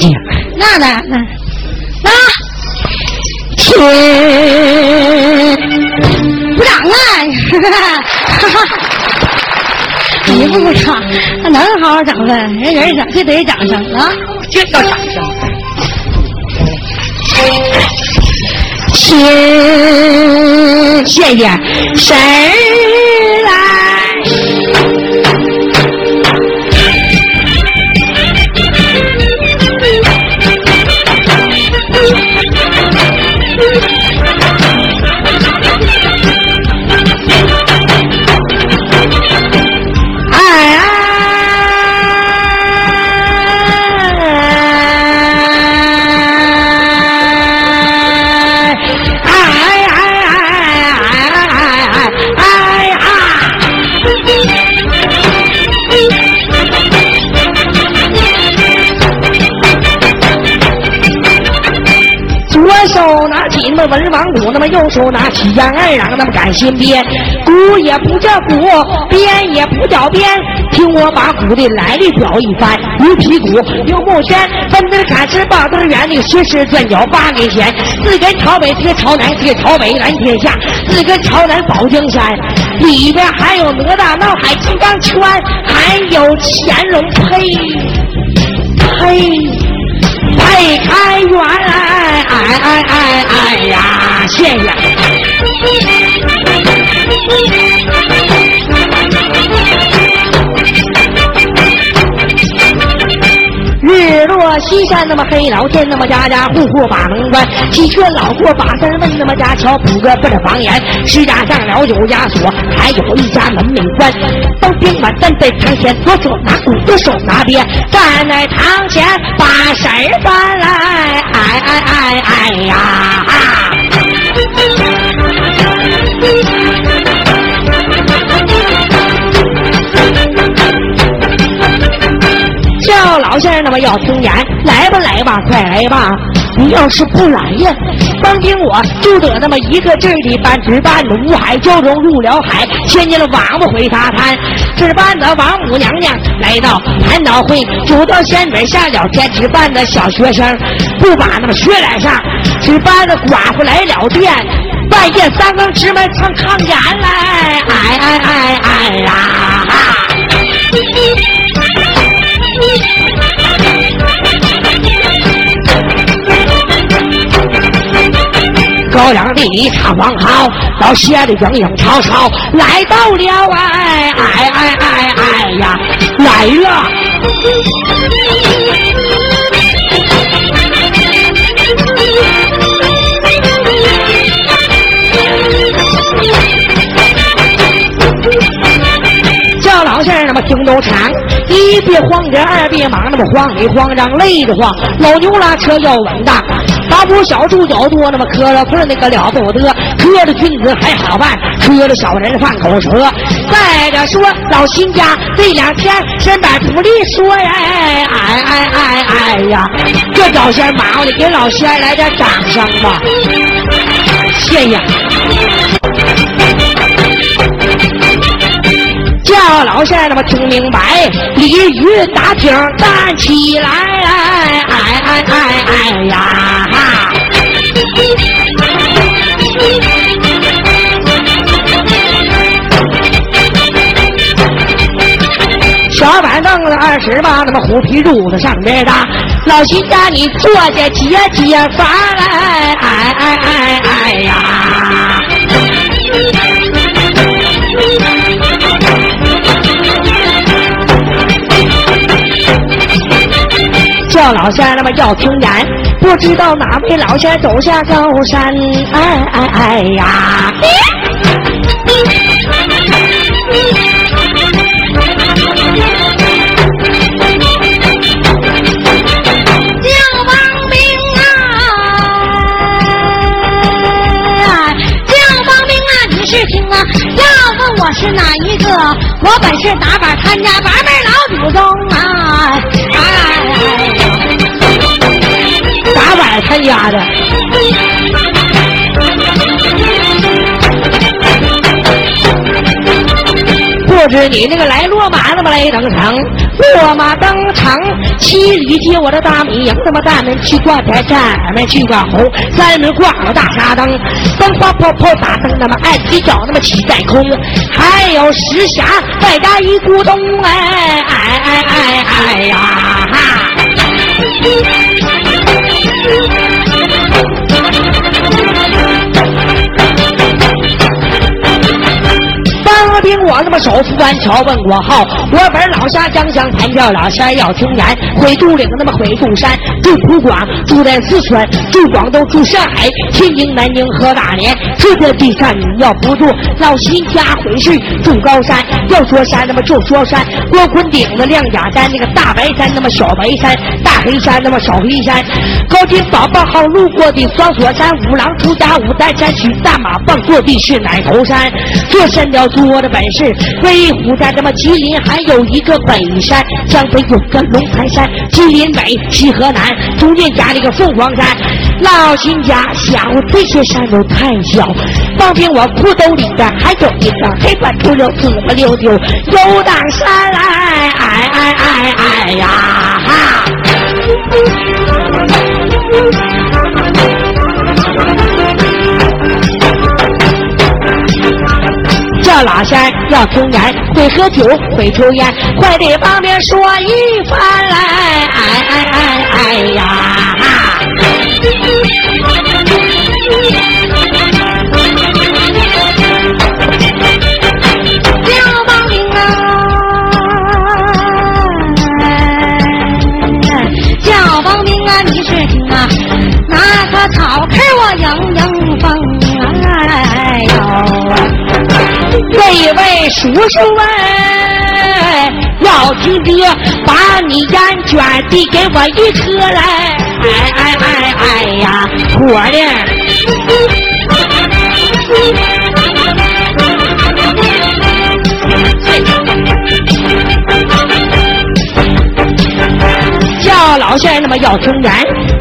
那那那那天鼓掌啊！你不鼓掌，那能好好整吗？人人整就得掌声啊！就要掌声。天，谢谢神儿来。么文王鼓，那么右手拿起杨二郎，那么赶新编，鼓也不叫鼓，鞭也不叫鞭。听我把鼓的来历表一番：牛皮鼓、牛木轩，分根砍十八根圆的十式转角八根弦，四根朝北，四个朝南，四个朝北蓝天下，四根朝南保江山。里边还有哪吒闹海金刚圈，还有乾隆呸呸。配开元，哎哎哎哎哎呀，谢谢。西山，那么黑老天，那么家家户户把门关，鸡圈老过把三问，那么家桥补个不是房檐，石家上了有枷锁，还有一家门没关。当兵嘛站在堂前，左手拿鼓，右手拿鞭，站在堂前把事儿办来，哎哎哎哎呀！叫老先生那么要听言，来吧来吧，快来吧！你要是不来呀，当兵我就得那么一个劲儿的搬值班的五海蛟龙入了海，牵进了王八回沙滩。值班的王母娘娘来到蟠桃会，九道仙女下了天，值班的小学生不把那么学来上，值班的寡妇来了店。半夜三更直门唱抗言来，哎哎哎哎呀！高粱地里唱王好，到鞋里影影曹操，来到了哎哎哎哎哎呀，来了。老先生那么听都长，一别慌着，二别忙，那么慌里慌张，累得慌。老牛拉车要稳当，大步小猪脚多，那么磕了碰那个了不得，磕了君子还好办，磕了小人犯口舌。再者说老新家这两天身板不利索呀，哎哎哎哎哎呀，这老仙忙的给老仙来点掌声吧，谢谢。叫老先生们听明白，鲤鱼打挺站起来，哎哎哎哎哎呀！小板凳子二十八，那么虎皮褥子上边搭。老徐家你坐下解解乏来，哎哎哎哎呀！叫老仙那么要听言，不知道哪位老仙走下高山，哎哎哎呀！叫王明啊，叫王明啊，你是听啊？要问我是哪一个？我本是打板参加八门老祖宗啊！哎，参加的，不知你那个来落马那么来登场，落马登场，七里接我的大米营，那么大门去挂台，站门去挂红，三门挂了大沙灯，灯花泡泡打灯，那么爱踢脚那么起在空，还有石匣外加一咕咚，哎哎哎哎哎呀么手扶完桥问过号，我本老家江乡盘叫老仙要听言，回杜岭那么回杜山，住普广，住在四川，住广东，住上海，天津、南京和大连，这个地上你要不住，老新家回去住高山，要说山那么就说山，郭坤顶子亮甲山，那个大白山那么小白山，大黑山那么小黑山，高金宝宝号路过的双锁山，五郎出家五代山取大马棒坐地是奶头山，做山雕做的。本事，威虎在这么吉林还有一个北山，江北有个龙潭山，吉林北西河南，中间加了一个凤凰山。老秦家想这些山都太小，旁边我裤兜里边还有一个黑板秃溜紫不溜丢，有当山来，哎哎哎哎呀哈！老仙要听言，会喝酒，会抽烟，快得旁边说一番来，哎哎哎哎呀！叔叔哎，老听哥，把你烟卷递给我一颗来，哎哎哎哎呀，火的。先生那么要抽烟，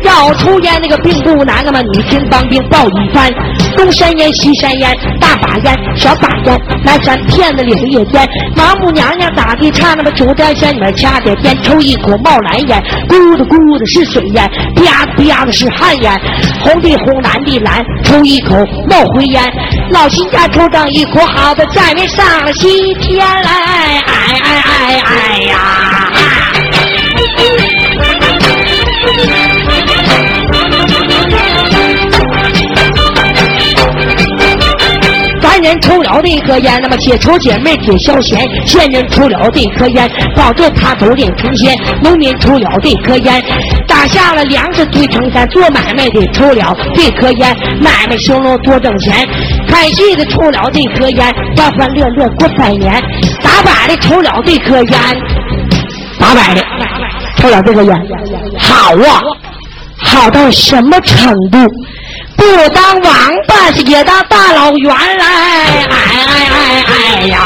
要抽烟那个并不难，那么你听当兵报一番。东山烟，西山烟，大把烟，小把烟，南山骗子领夜烟，王母娘娘打的叉？那么九天仙女掐点烟，抽一口冒蓝烟，咕嘟咕的是水烟，啪啪的是旱烟，红的红，蓝的蓝，抽一口冒灰烟。老秦家抽上一口，好的在那上了西天来，哎哎哎哎呀！男人抽了这颗烟，那么解愁解闷解消闲；仙人抽了这颗烟，保证他走脸成仙；农民抽了这颗烟，打下了粮食堆成山；做买卖的抽了这颗烟，买卖兴隆多挣钱；看戏的抽了这颗烟，欢欢乐乐过百年；打摆的抽了这颗烟，打摆的抽了这颗烟，好啊，好到什么程度？不当王八，也当大老袁来！哎哎哎哎呀！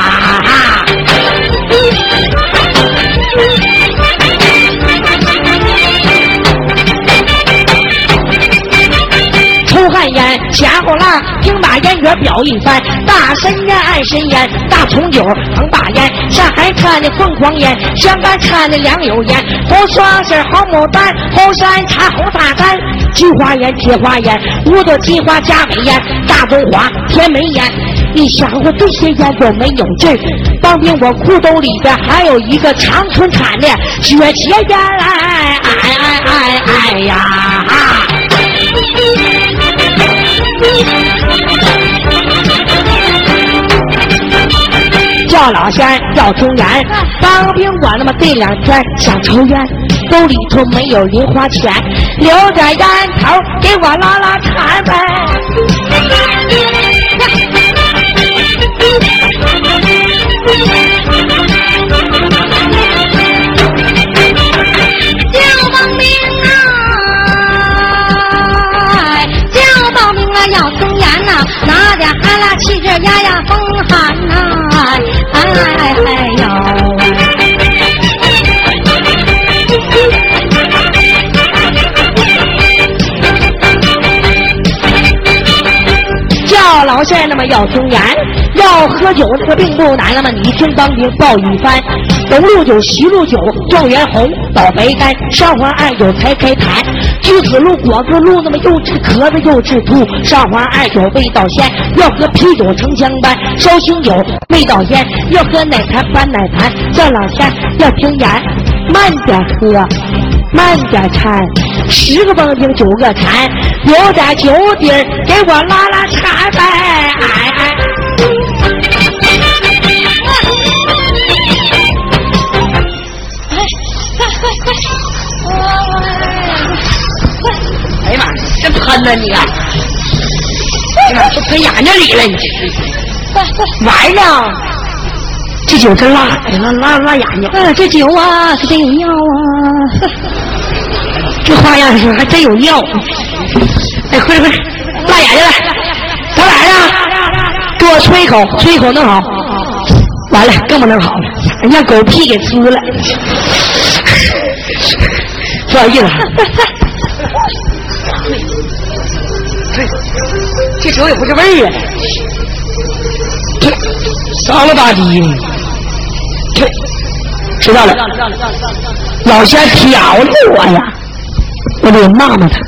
烟，家伙啦，听把烟卷表一番。大神烟，爱神烟，大重酒，横把烟。上海产的凤凰烟，香港产的良友烟。红双喜，红牡丹，红山茶，红大山。菊花烟，铁花烟，五朵金花加美烟。大中华，甜梅烟。你想过这些烟有没有劲儿？当兵我裤兜里边还有一个长春产的雪茄烟来，哎哎哎哎呀！叫老仙要抽烟，当兵管那么这两天想抽烟，兜里头没有零花钱，留点烟头给我拉拉馋呗。叫报名啊！叫报名啊要抽烟呐，拿点哈拉气质压压风寒呐！哎要听言，要喝酒这个并不难，那么你听当兵报一番。东路酒、西路酒，状元红，倒白干，上环二酒才开坛。橘子路、果子路，那么又治咳子又治吐。上环二酒味道鲜，要喝啤酒成相伴。绍兴酒味道鲜，要喝奶坛搬奶坛。叫老三要听言，慢点喝，慢点拆。十个蹦丁九个馋，有点酒底儿给我拉拉馋呗！哎哎。哎呀妈，真喷呐你啊！哎呀妈，都喷眼睛里了你！完了，这酒真辣，辣辣辣眼睛。啊，这酒啊，是真有尿啊！这花样是还真有尿。哎，快快，辣眼睛了！咱俩呀？给我吹一口，吹一口弄好。完了，更不能好了，让狗屁给吃了。不好意思。这酒也不是味儿啊，脏了吧唧的。知道了，老仙挑着我呀，我得骂骂他。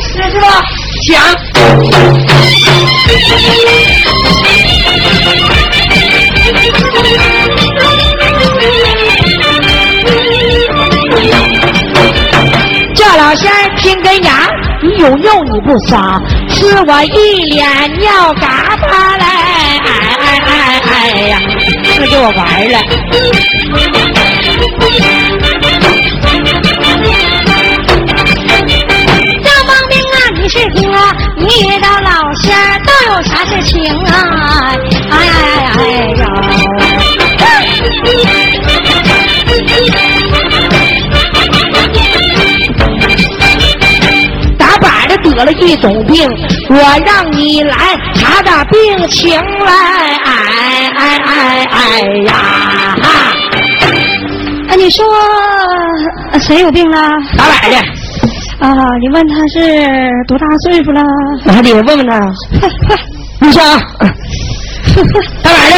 是吧？讲。叫老仙听根牙，你有尿你不撒，吃我一脸尿嘎巴嘞！哎哎哎哎呀，他给我玩了！赵方兵啊，你是听啊，你遇到老仙都有啥事情啊？得了一种病，我让你来查查病情来！哎哎哎哎呀！啊，你说呃谁有病了？打板的，啊，你问他是多大岁数了？我还得问问他。你说啊，打板的，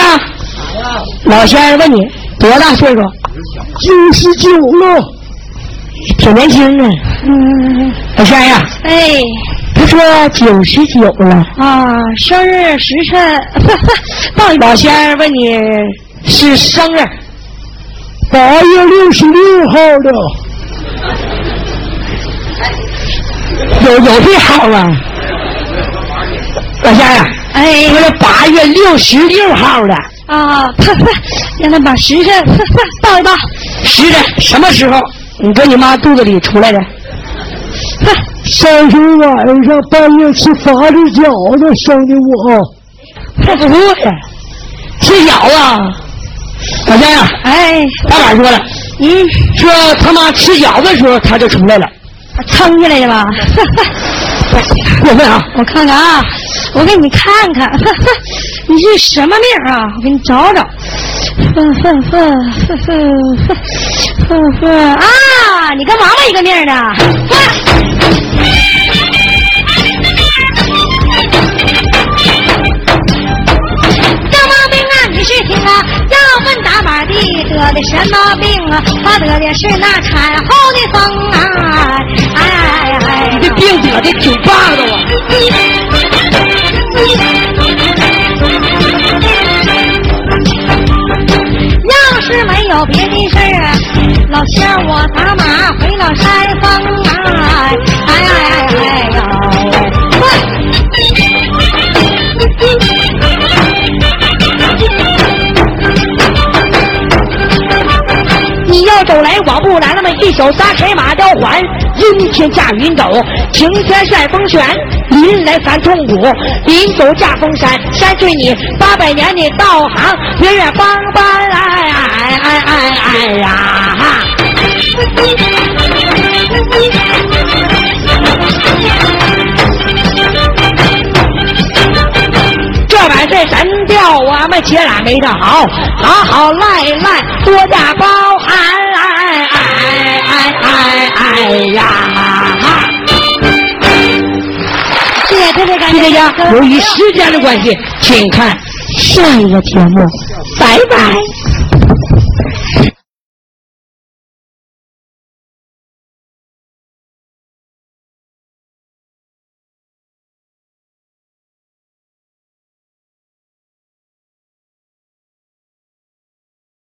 老先生问你多大岁数？九十九了，挺年轻的。嗯，老乡呀，哎，他说九十九了。啊，生日时辰，报一报老先生问你是生日，八月六十六号的，有有这号啊？老乡呀，哎说是八月六十六号的，啊，让他把时辰报一报。时辰什么时候？你搁你妈肚子里出来的？上周晚上半夜吃法子饺子生的我，这不错呀，吃饺子。老先生，哎，大板说了，嗯，说他妈吃饺子的时候他就出来了。撑下来的吧？过分啊！我看看啊，我给你看看，你是什么命啊？我给你找找。哼哼哼哼哼哼哼啊！你跟娃娃一个命呢。张毛病啊，你是听啊？要问打板的得的什么病啊？他得的是那产后的风啊！哎哎哎！你这病得的挺霸老仙我打马回了山峰啊！哎哎哎哎呦！你要走来我不拦，那么一手撒开马雕环，阴天驾云走，晴天晒风旋，临来三通鼓，临走驾风山，山催你八百年的道行，月月帮帮哎哎哎哎哎呀！这碗是真调，我们姐俩没得好，好好赖赖，多加包涵，哎哎哎哎哎呀！谢谢特别感谢。大家由于时间的关系，请看下一个节目，拜拜。